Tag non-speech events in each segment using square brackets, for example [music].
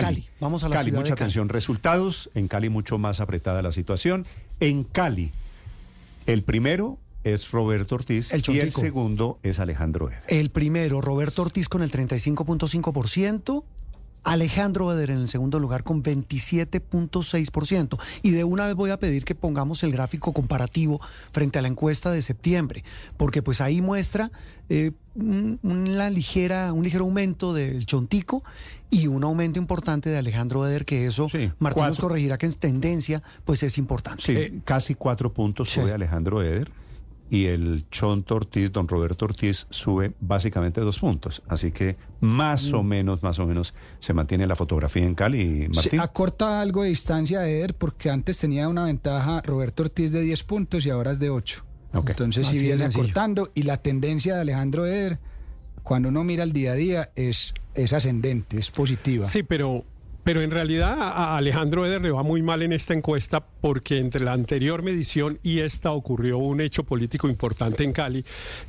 Cali. Vamos a la Cali, ciudad de mucha Cali. atención. Resultados, en Cali mucho más apretada la situación. En Cali, el primero es Roberto Ortiz El y el segundo es Alejandro Eder. El primero, Roberto Ortiz con el 35.5%. Alejandro Eder en el segundo lugar con 27.6%. Y de una vez voy a pedir que pongamos el gráfico comparativo frente a la encuesta de septiembre, porque pues ahí muestra eh, un, una ligera, un ligero aumento del Chontico y un aumento importante de Alejandro Eder, que eso, Sí, Martín nos corregirá que en tendencia pues es importante. Sí, casi cuatro puntos sí. sube Alejandro Eder y el Chonto Ortiz, don Roberto Ortiz, sube básicamente dos puntos. Así que más Mm. o menos, más o menos se mantiene la fotografía en Cali, Sí, Martín. acorta algo de distancia a Eder porque antes tenía una ventaja Roberto Ortiz de 10 puntos y ahora es de 8. Ok. Entonces de viene acortando y la tendencia de Alejandro Eder, cuando uno mira el día a día, es, es ascendente, es positiva. Sí, pero, pero en realidad a Alejandro Eder le va muy mal en esta encuesta porque entre la anterior medición y esta ocurrió un hecho político importante en Cali,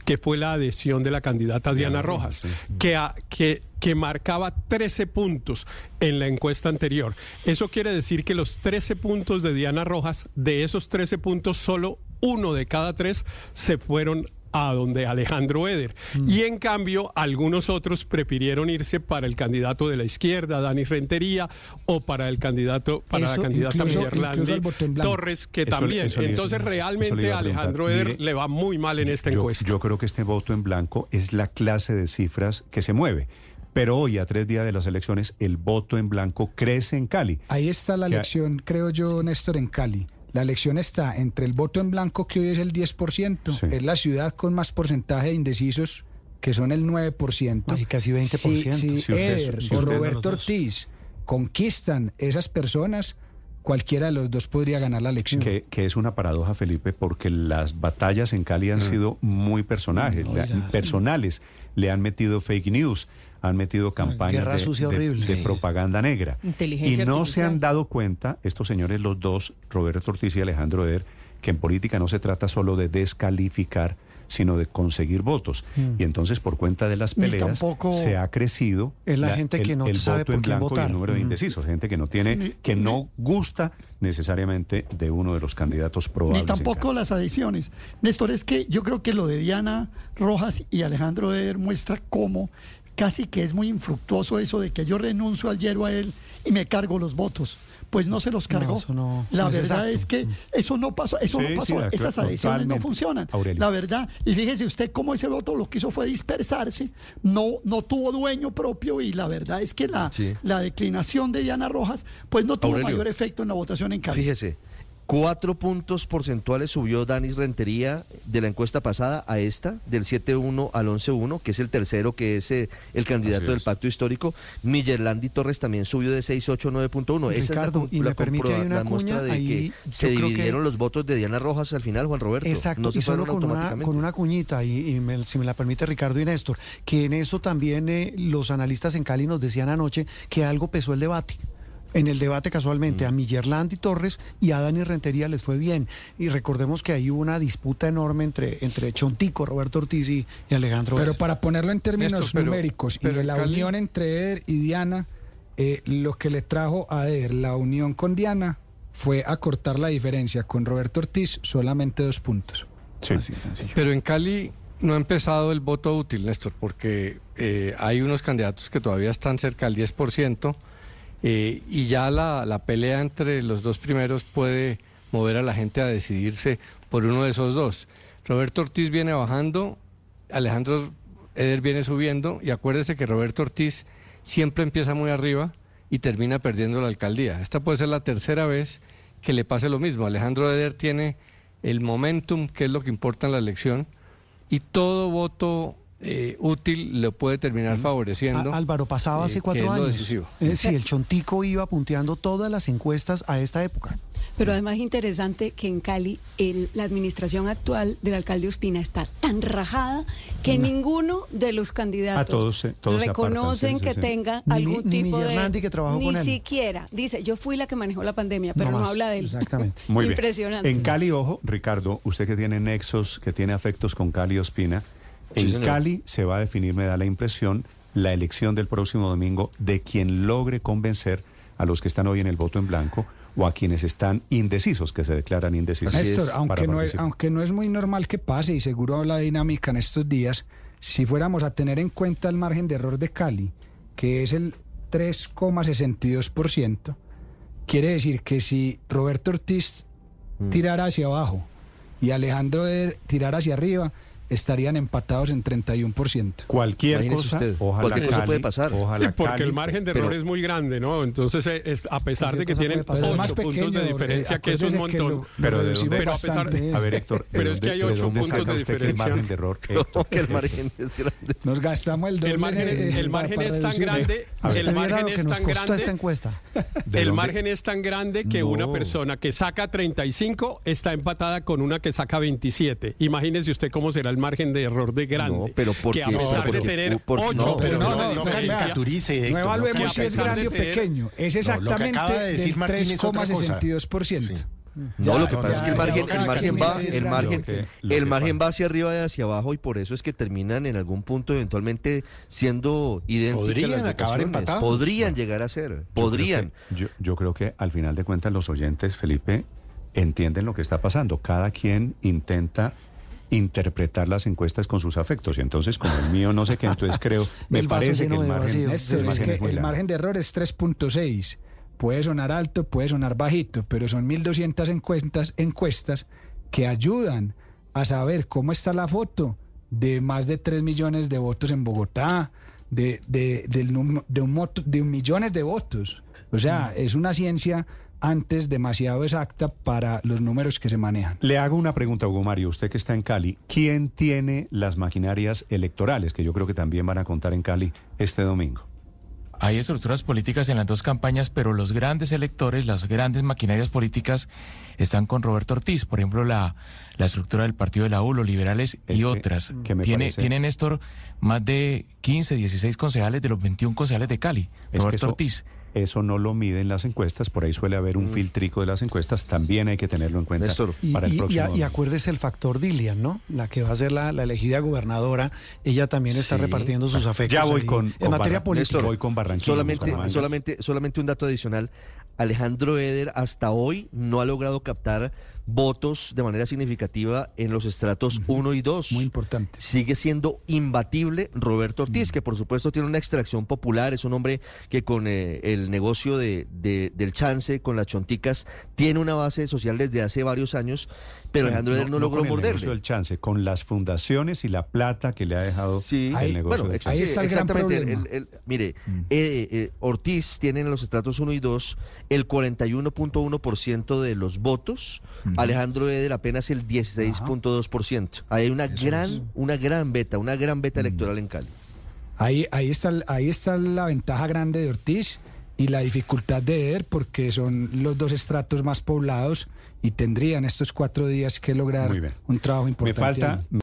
que fue la adhesión de la candidata Diana Rojas, que, a- que, que marcaba 13 puntos en la encuesta anterior. Eso quiere decir que los 13 puntos de Diana Rojas, de esos 13 puntos, solo uno de cada tres se fueron a donde Alejandro Eder. Y en cambio, algunos otros prefirieron irse para el candidato de la izquierda, Dani Rentería, o para el candidato, para Eso la candidata incluso- Miyerlandi incluso el voto en blanco. Torres, que Eso- también. eso Entonces, realmente a. Alejandro Eder Mire, le va muy mal en esta yo, encuesta. yo creo que este voto en blanco es la clase de cifras que se mueve. Pero hoy, a tres días de las elecciones, el voto en blanco crece en Cali. Ahí está la Que- elección, creo yo, Néstor, en Cali. La elección está entre el voto en blanco, que hoy es el 10%, Sí. es la ciudad con más porcentaje de indecisos, que son el 9%. Ay, casi 20%. Si, si Si usted- Eder si o usted- Roberto Ortiz conquistan esas personas, cualquiera de los dos podría ganar la elección. Que, que es una paradoja, Felipe, porque las batallas en Cali han sido muy personajes, le- personales. Le han metido fake news, han metido campañas de, sucia de- horrible. de Sí. propaganda negra. Inteligencia y no se han dado cuenta, estos señores, los dos, Roberto Ortiz y Alejandro Eder, que en política no se trata solo de descalificar, sino de conseguir votos. Y entonces, por cuenta de las peleas, se ha crecido es la gente que no el sabe voto por en blanco y votar. el número de Mm. indecisos, gente que no tiene, que no gusta necesariamente de uno de los candidatos probables. Ni tampoco las adhesiones. Néstor, es que yo creo que lo de Diana Rojas y Alejandro Eder muestra cómo casi que es muy infructuoso eso de que yo renuncio al hierro a él y me cargo los votos. Pues no se los cargó. no- la no verdad es que eso no pasó, eso Sí, no sí, pasó, esas adhesiones no funcionan. Aurelio. La verdad, y fíjese usted cómo ese voto lo que hizo fue dispersarse, no, no tuvo dueño propio y la verdad es que la, Sí. la declinación de Diana Rojas pues no tuvo Aurelio. mayor efecto en la votación en Cali. Fíjese, cuatro puntos porcentuales subió Danis Rentería de la encuesta pasada a esta, del 7-1 al 11-1, que es el tercero, que es eh, el candidato del es. pacto histórico. Millerlandi Torres también subió de 6-8 a 9.1. Esa es la, Ricardo, me la permite comproba- ahí una la muestra de ahí que se que- dividieron los votos de Diana Rojas al final, Juan Roberto. Exacto, no se y solo fueron con una, automáticamente. con una cuñita, y, y me- si me la permite Ricardo y Néstor, que en eso también eh, los analistas en Cali nos decían anoche que algo pesó el debate. En el debate casualmente a Millerland y Torres y a Dani Rentería les fue bien. Y recordemos que ahí hubo una disputa enorme entre, entre Chontico, Roberto Ortiz y, y Alejandro. Pero para ponerlo en términos Néstor, pero- numéricos y de la Cali- unión entre Eder y Diana, eh, lo que le trajo a Eder la unión con Diana fue acortar la diferencia con Roberto Ortiz solamente dos puntos. Sí. Así de sencillo. Pero en Cali no ha empezado el voto útil, Néstor, porque eh, hay unos candidatos que todavía están cerca del 10% eh, y ya la, la pelea entre los dos primeros puede mover a la gente a decidirse por uno de esos dos. Roberto Ortiz viene bajando, Alejandro Eder viene subiendo y acuérdese que Roberto Ortiz siempre empieza muy arriba y termina perdiendo la alcaldía. Esta puede ser la tercera vez que le pase lo mismo. Alejandro Eder tiene el momentum, que es lo que importa en la elección, y todo voto eh, útil le puede terminar favoreciendo. Álvaro, pasaba hace eh, cuatro que es lo años. decisivo. Eh, sí, el Chontico iba punteando todas las encuestas a esta época. Pero además es interesante que en Cali el- la administración actual del alcalde Ospina está tan rajada que ninguno de los candidatos todos apartan, reconocen sí, sí, que sí. tenga Ni- algún ni tipo de... Millerlandi, que trabajó ni con él. siquiera. Dice, yo fui la que manejó la pandemia, pero no, habla de él. Exactamente. [laughs] Muy bien. Impresionante. En Cali, ojo, Ricardo, usted que tiene nexos, que tiene afectos con Cali Ospina, Sí, en señor. Cali se va a definir, me da la impresión, la elección del próximo domingo de quien logre convencer a los que están hoy en el voto en blanco o a quienes están indecisos, que se declaran indecisos. Néstor, aunque no, es, aunque no es muy normal que pase y seguro la dinámica en estos días, si fuéramos a tener en cuenta el margen de error de Cali, que es el 3,62%, quiere decir que si Roberto Ortiz Mm. tirara hacia abajo y Alejandro Eder tirara hacia arriba, estarían empatados en 31%. Cualquier Imagínese cosa, usted, ojalá cualquier cosa Cali, puede pasar. Ojalá Sí, porque Cali, el margen de pero- error es muy grande, ¿no? Entonces, eh, es- a pesar de que tienen cosa puede pasar. Pero es más ocho puntos pequeño, de diferencia, eh, que es un montón. lo- Pero lo ¿de dónde? Pero a pesar- bastante. A ver, Héctor, ¿de Pero es que hay de ocho dónde puntos saca de que el diferencia? margen de error, [laughs] Héctor? que el margen es grande. Nos gastamos el doble. El margen, en- en- el para- margen para es tan reducir. grande, A ver. el margen es nos tan costó esta grande, encuesta. [laughs] ¿De el margen es tan grande que una persona que saca 35 está empatada con una que saca 27. Imagínese usted cómo será el margen de error de grande. No, pero ¿por que a pesar Pero de porque- tener por- 8 no, pero no, no, no, caricaturice, No evaluemos no si es grande o pequeño. Es No, lo que exactamente del Martín es otra cosa. 3,62%. Sí. No, Ya, lo que ya, pasa es que el ya, margen, ya, el margen ya, va, ya, el ya, margen, Lo que- lo el margen va hacia arriba y hacia abajo y por eso es que terminan en algún punto eventualmente siendo idénticas Podrían las acabar empatados. Podrían llegar a ser, Yo creo podrían. que- Yo, yo creo que al final de cuentas los oyentes, Felipe, entienden lo que está pasando. Cada quien intenta interpretar las encuestas con sus afectos. Y entonces, como el mío no sé qué, entonces creo, [laughs] me parece que el de margen. Néstor, el es margen que es el margen de error es 3.6. Puede sonar alto, puede sonar bajito, pero son 1.200 encuestas, encuestas que ayudan a saber cómo está la foto de más de 3 millones de votos en Bogotá, de, de, num- de, un de un millones de votos. O sea, es una ciencia antes demasiado exacta para los números que se manejan. Le hago una pregunta, Hugo Mario, usted que está en Cali, ¿quién tiene las maquinarias electorales, que yo creo que también van a contar en Cali este domingo? Hay estructuras políticas en las dos campañas, pero los grandes electores, las grandes maquinarias políticas están con Roberto Ortiz. Por ejemplo, la, la estructura del Partido de la U, los liberales Es y que- otras. que tiene, parece- tiene Néstor más de 15, 16 concejales de los 21 concejales de Cali. Es que Roberto eso- Ortiz. Eso no lo miden las encuestas, por ahí suele haber un filtrico de las encuestas, también hay que tenerlo en cuenta Néstor. Y, para el y- y próximo. a- y domingo. acuérdese el factor Dilian, ¿no? La que va a ser la, la elegida gobernadora. Ella también está Sí. repartiendo sus afectos. Ya voy ahí con- en con materia Barra- política. Néstor, voy con Barranquilla, Solamente, solamente, solamente un dato adicional. Alejandro Eder hasta hoy no ha logrado captar votos de manera significativa en los estratos 1 y 2. Muy importante. Sigue siendo imbatible Roberto Ortiz, que por supuesto tiene una extracción popular, es un hombre que con eh, el negocio de, de- del chance, con las chonticas, tiene una base social desde hace varios años, pero Bueno, Alejandro Eder no, logró con el negocio del chance, con las fundaciones y la plata que le ha dejado Sí, el Ahí- negocio bueno, del ex- Ahí chance. está el gran exactamente. el- el- mire, eh, eh, Ortiz tiene en los estratos 1 y 2 el 41.1% de los votos, Alejandro Eder apenas el 16.2%. Ahí hay una gran, una gran beta, una gran beta electoral en Cali. Ahí, ahí, está, ahí está la ventaja grande de Ortiz y la dificultad de Eder porque son los dos estratos más poblados y tendrían estos cuatro días que lograr un trabajo Me importante. falta, ahí.